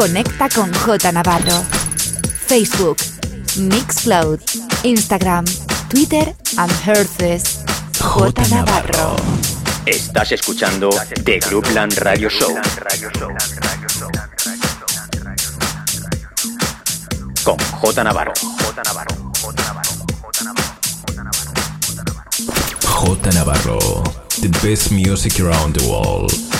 Conecta con J Navarro. Facebook, Mixcloud, Instagram, Twitter and Herces. J Navarro. Estás escuchando The Groupland Radio Show. Con J Navarro. J Navarro. The best music around the world.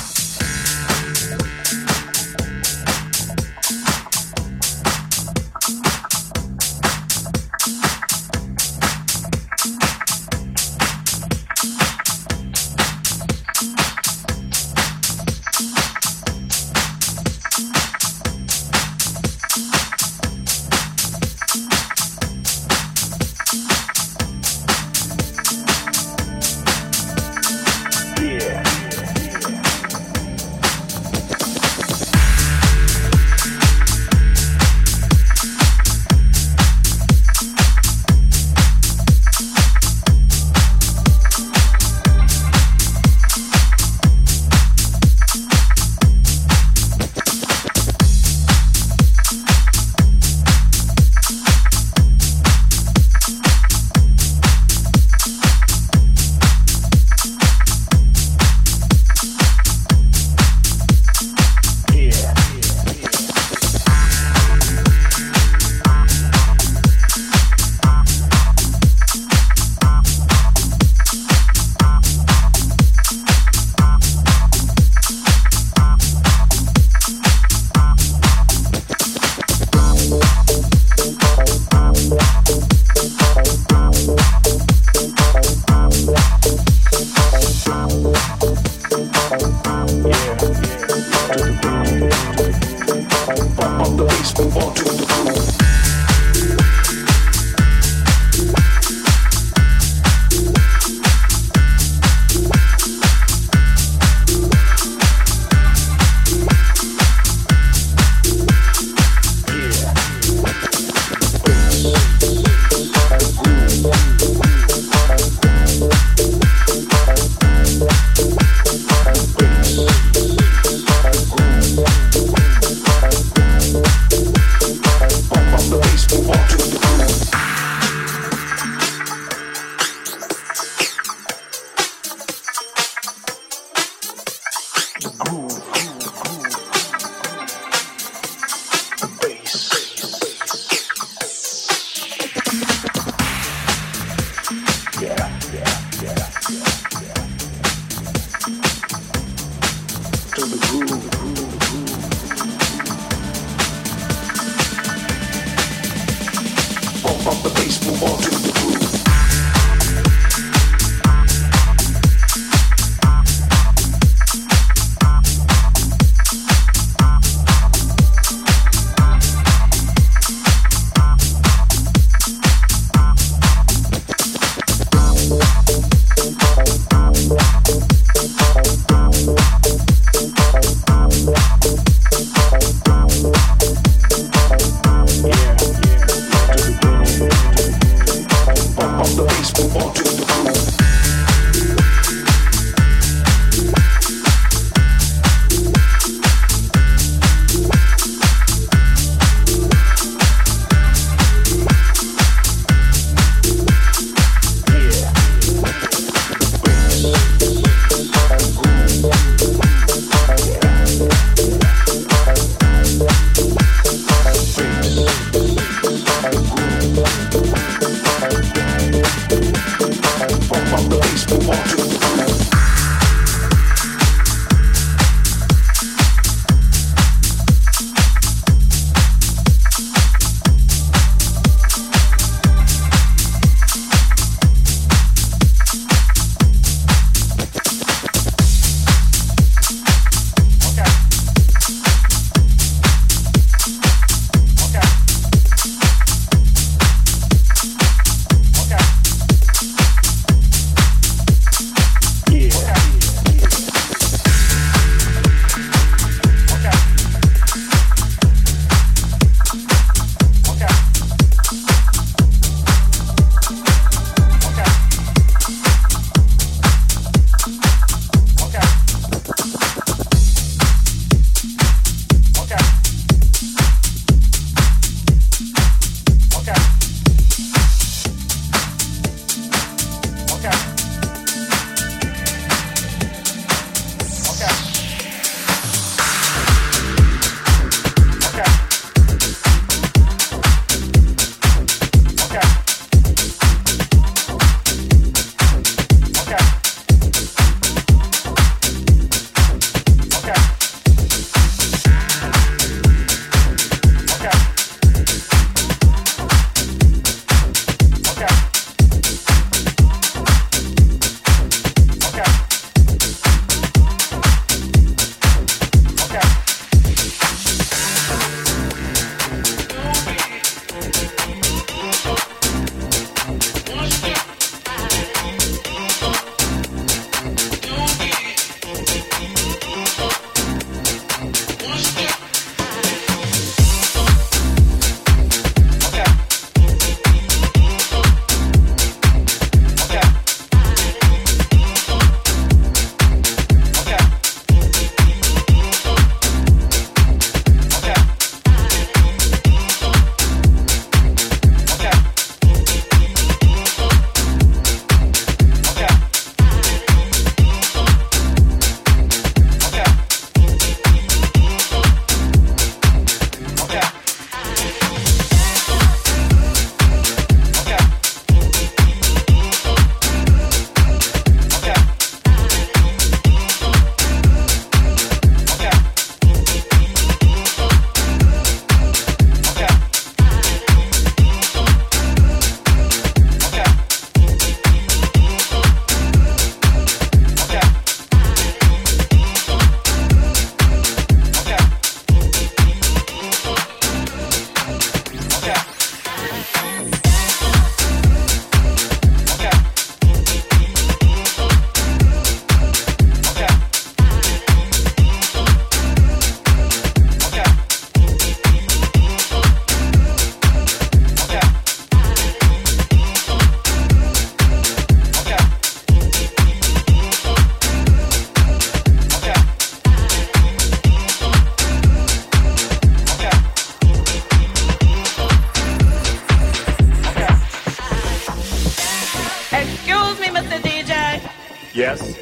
Yes?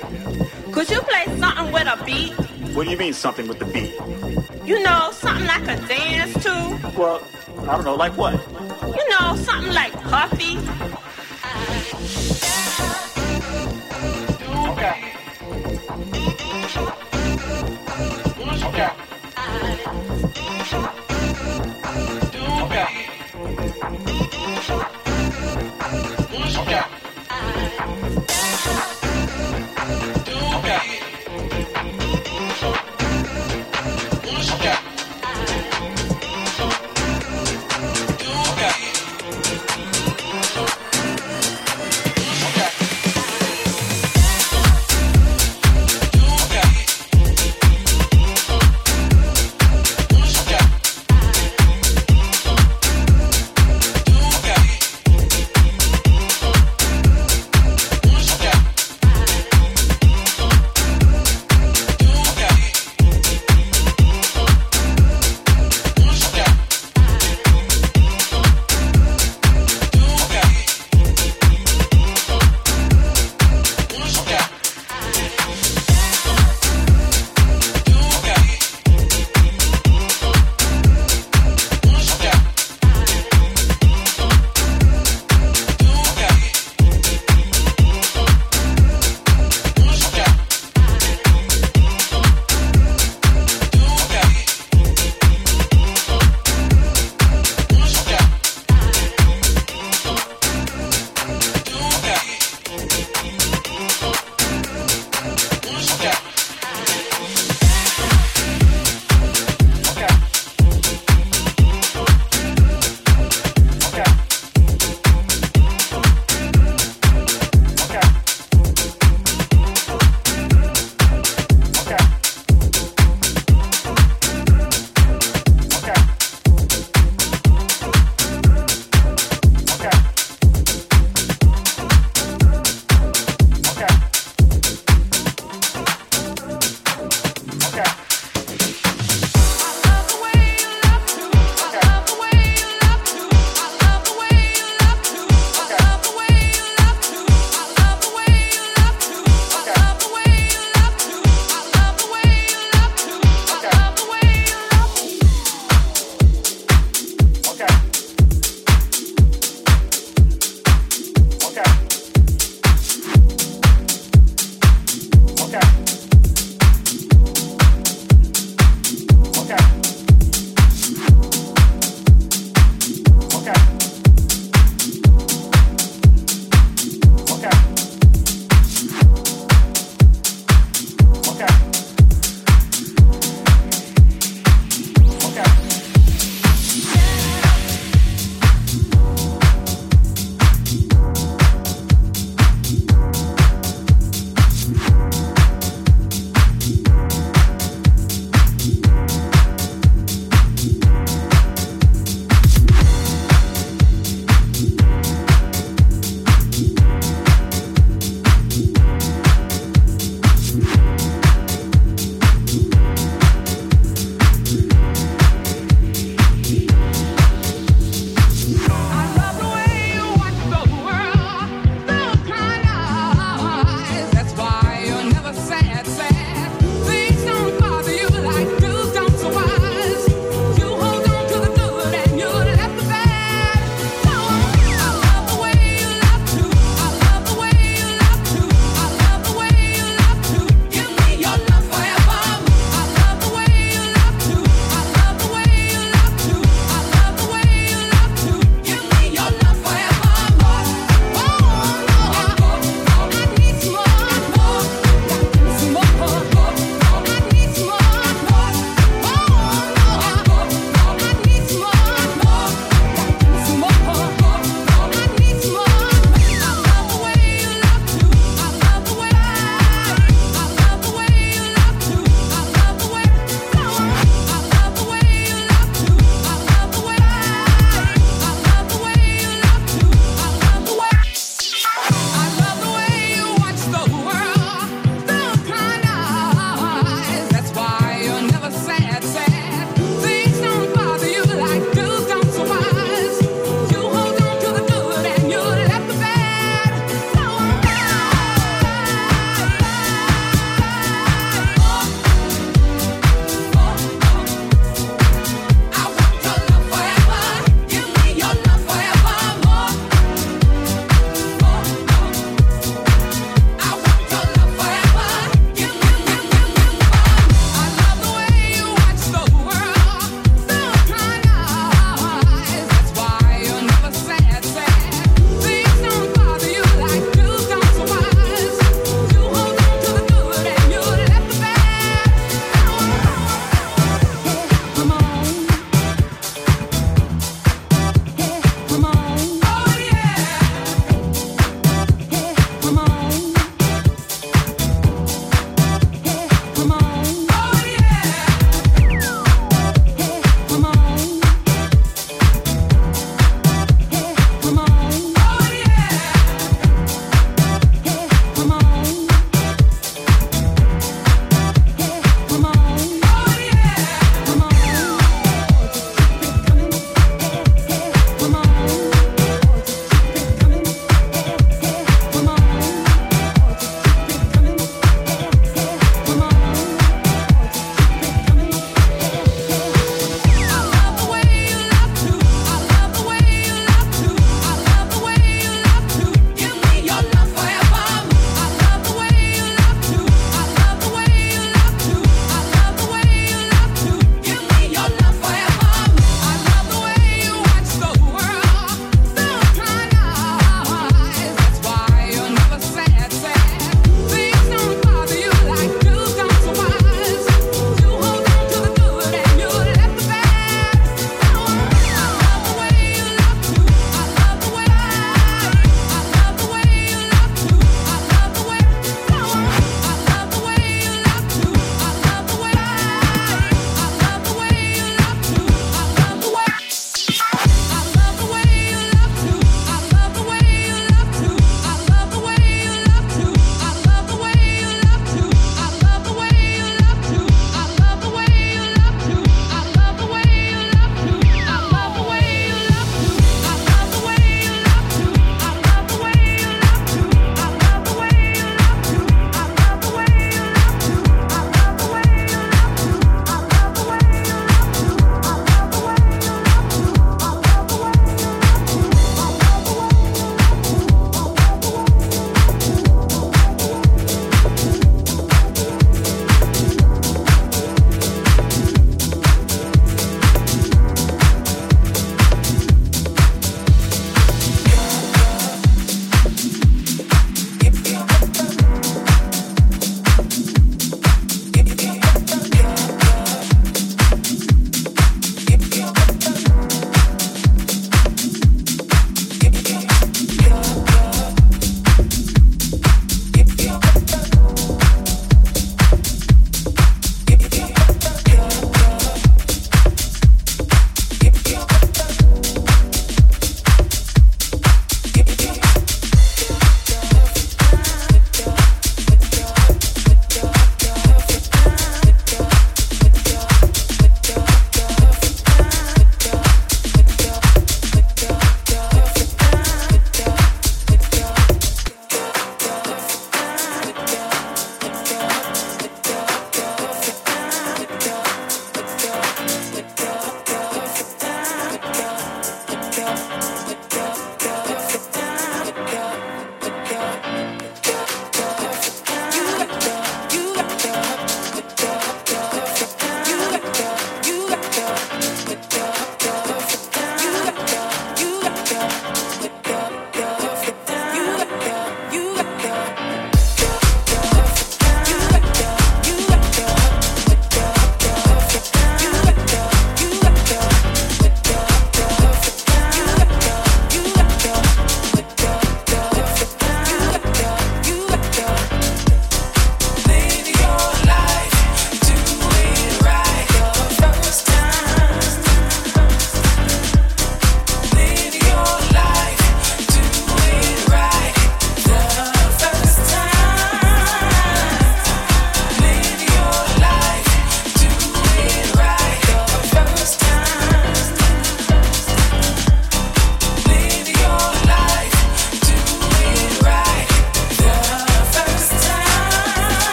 Could you play something with a beat? What do you mean something with the beat? You know, something like a dance too. Well, I don't know, like what? You know, something like Puffy.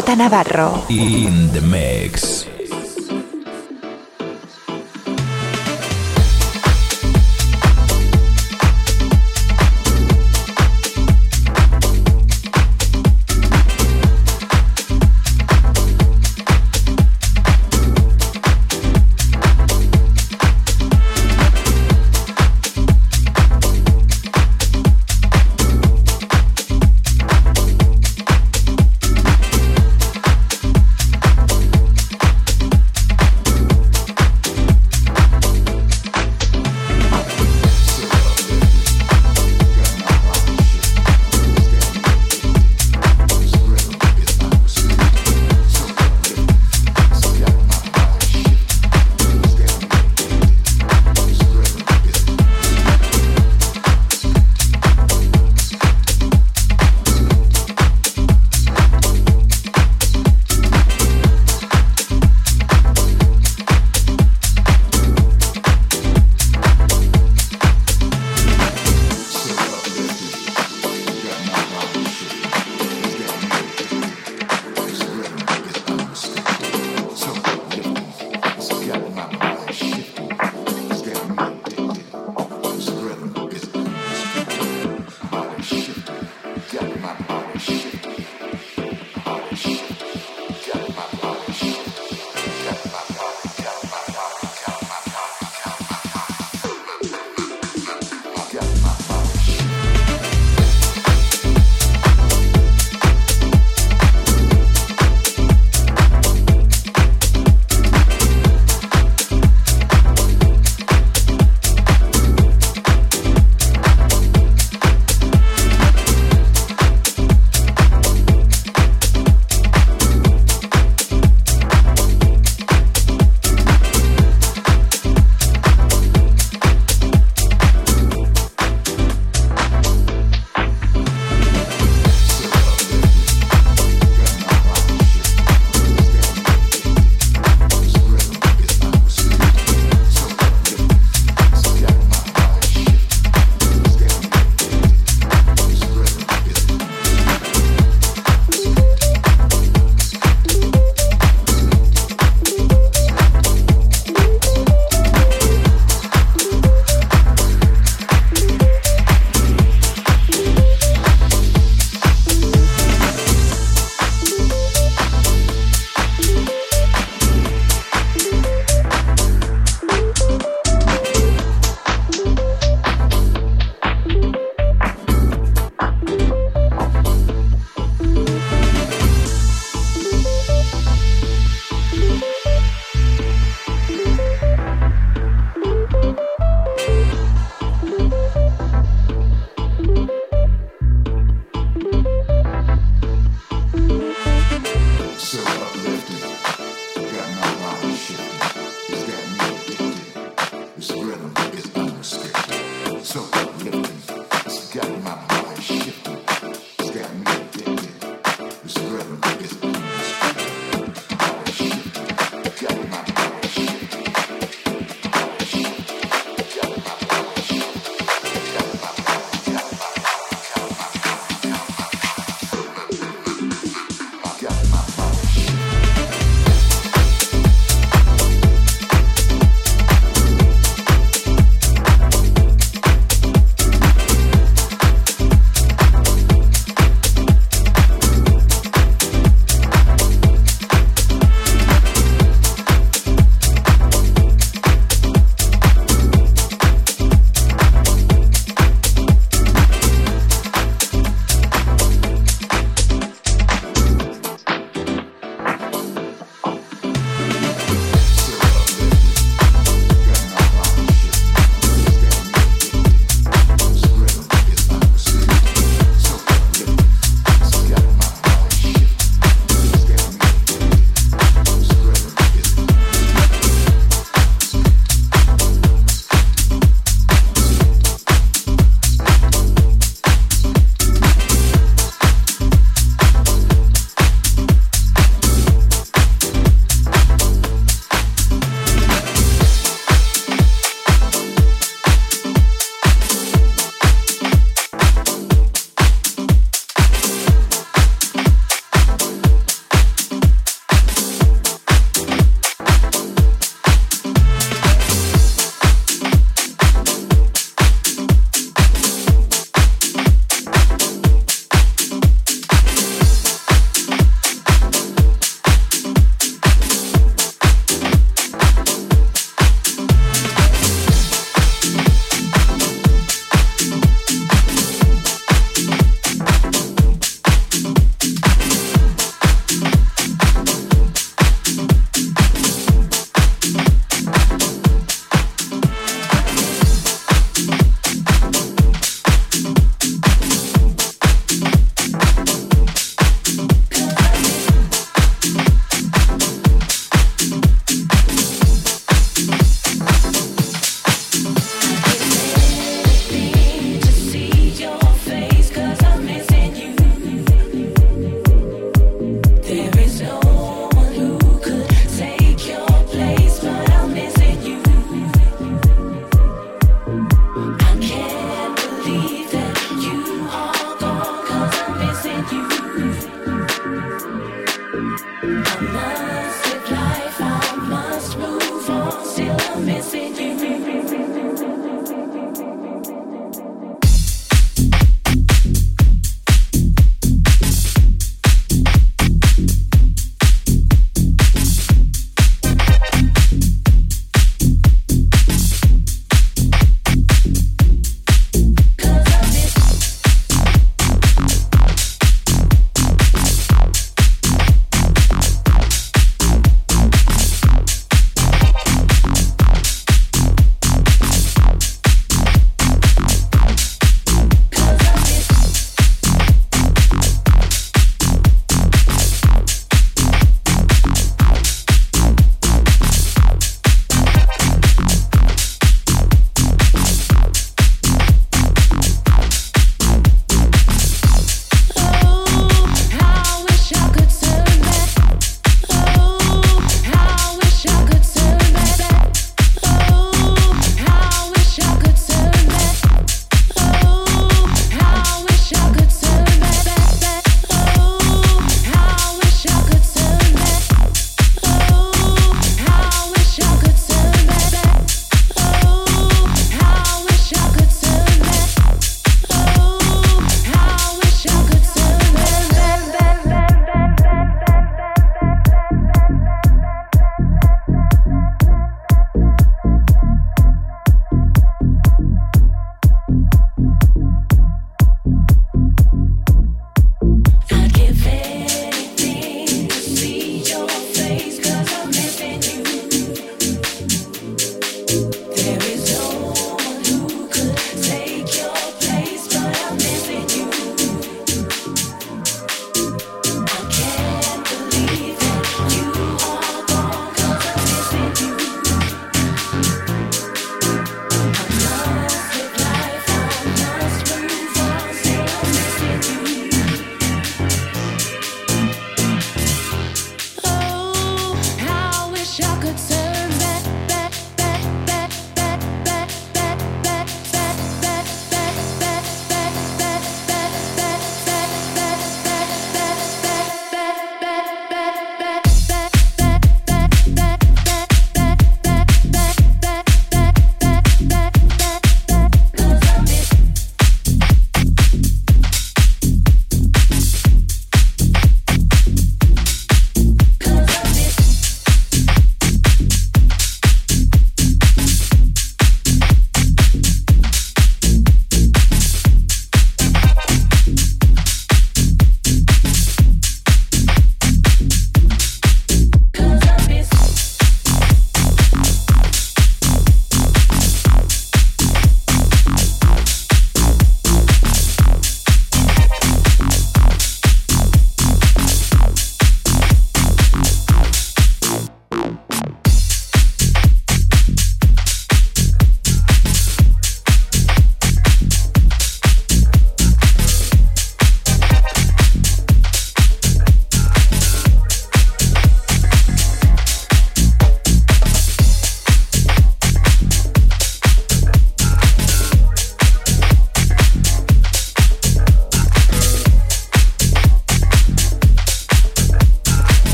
J Navarro. In the mix.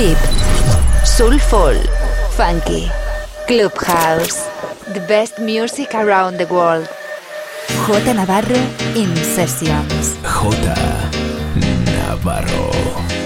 Deep, Soulful, Funky, Clubhouse. best music around the world. J Navarro in sessions. J Navarro.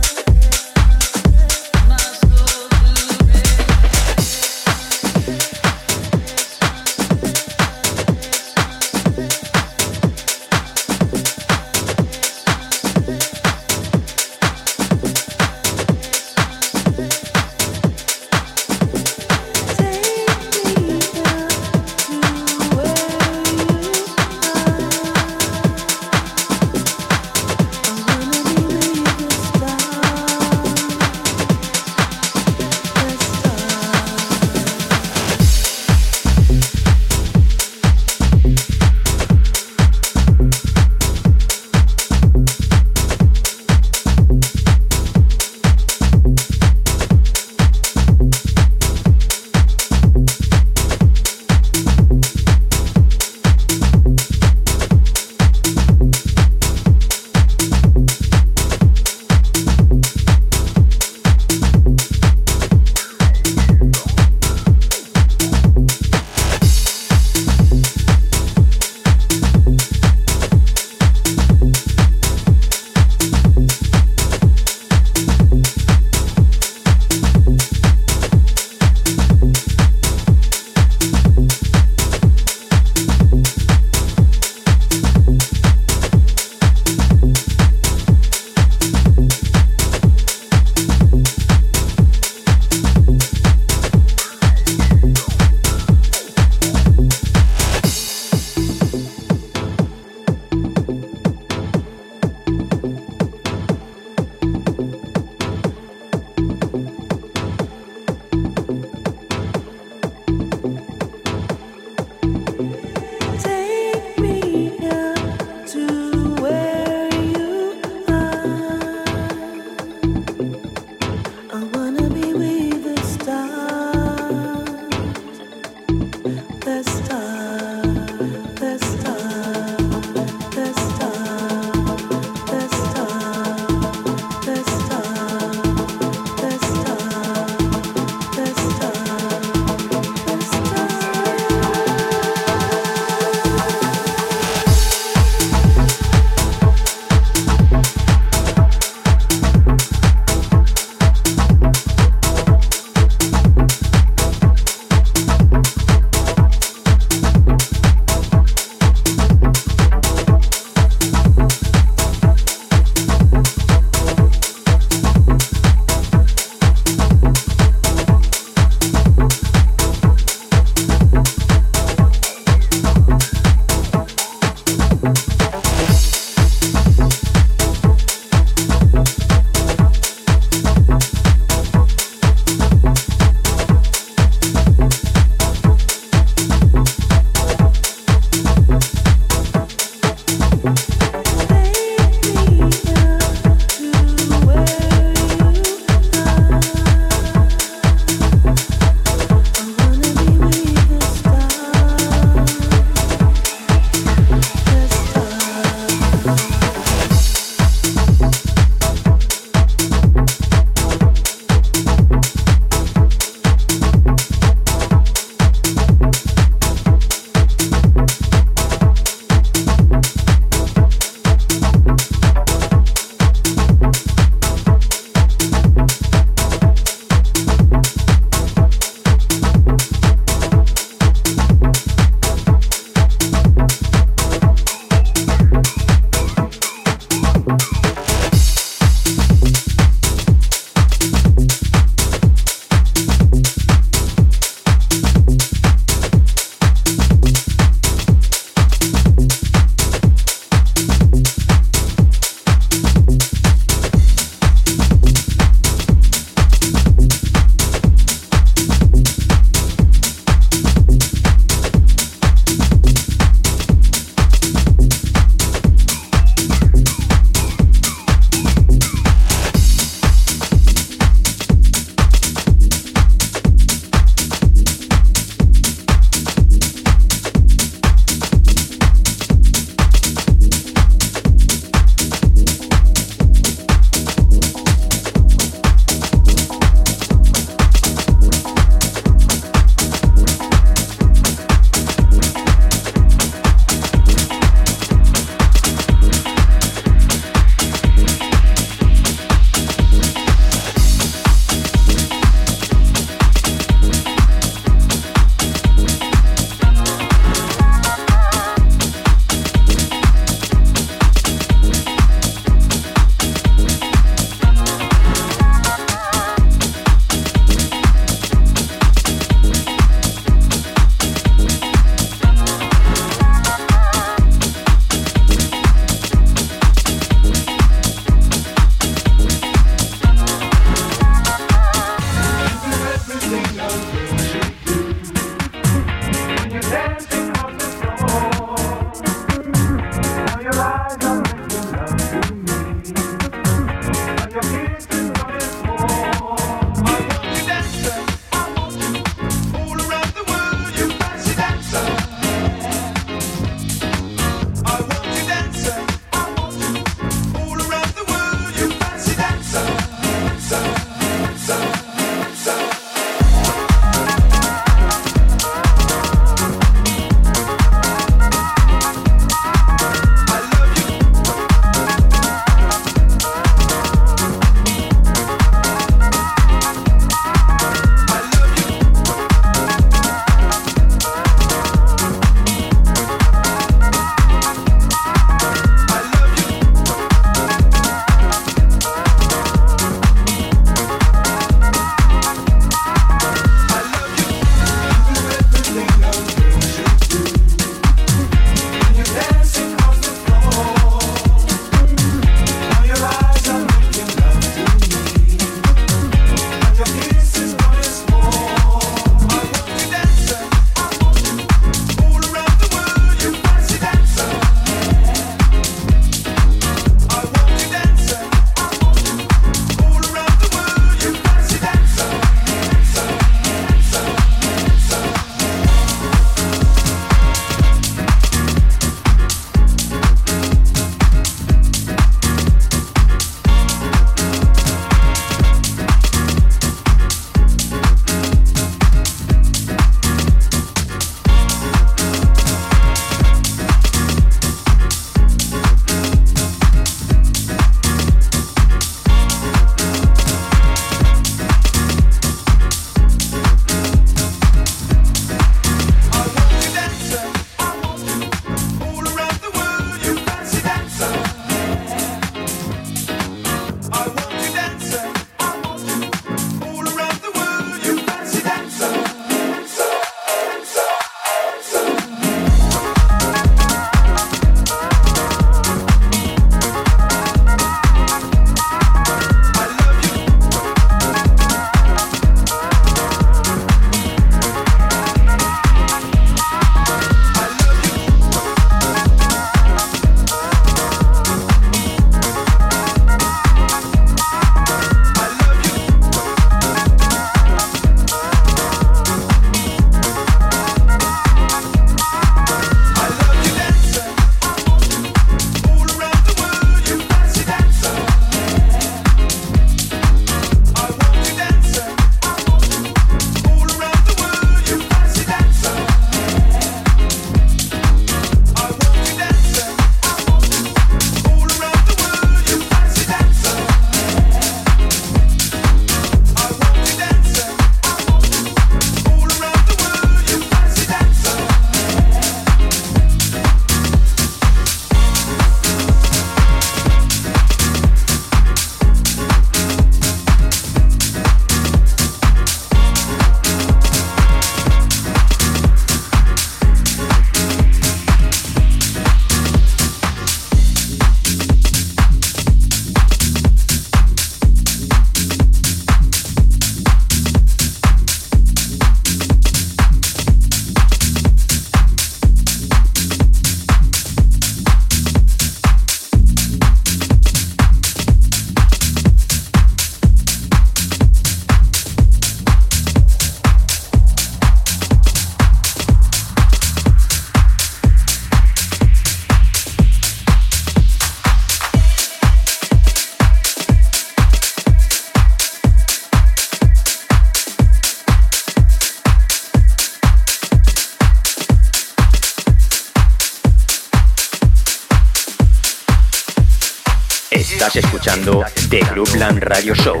Groupland Radio Show.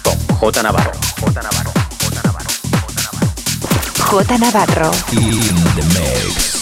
Con J Navarro. J Navarro. In the mix.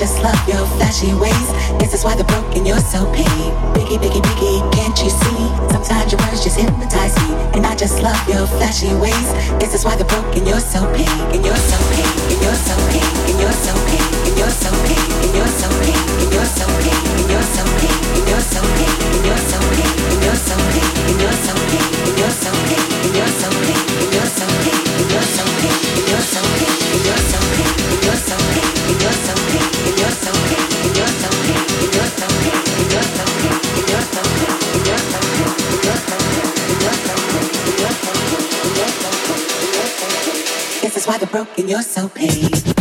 just love your flashy ways. This is why the broken you're so paid. Biggie, biggie, biggie, can't you see? Sometimes your words just hypnotize me. And I just love your flashy ways. This is why the broken you're so paid. And you're so paid. And you're so paid. And you're so paid. And you're so paid. And you're so paid. And you're so paid. And you're so paid. And you're so paid. And you're so paid. And you're so paid. And you're so paid. And you're so piggy. And you're so piggy. why the broken you're so paid.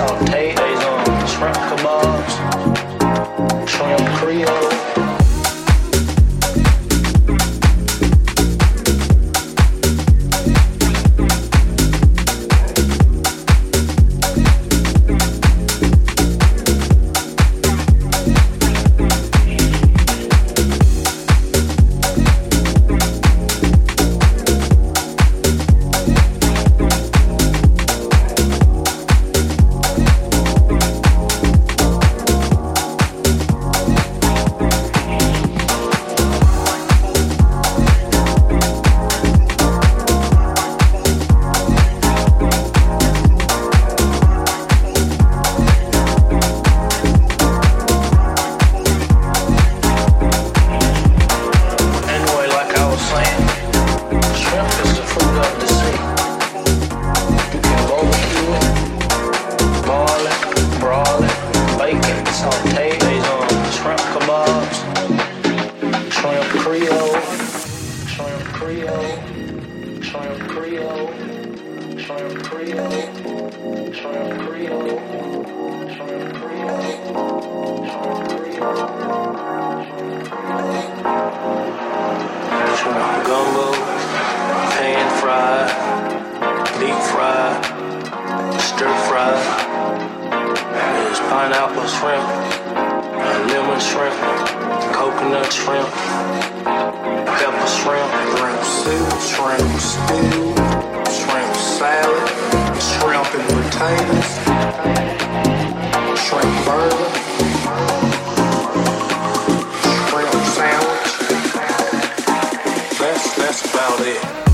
Sauteed ils ont shrimp kebabs. that's about it.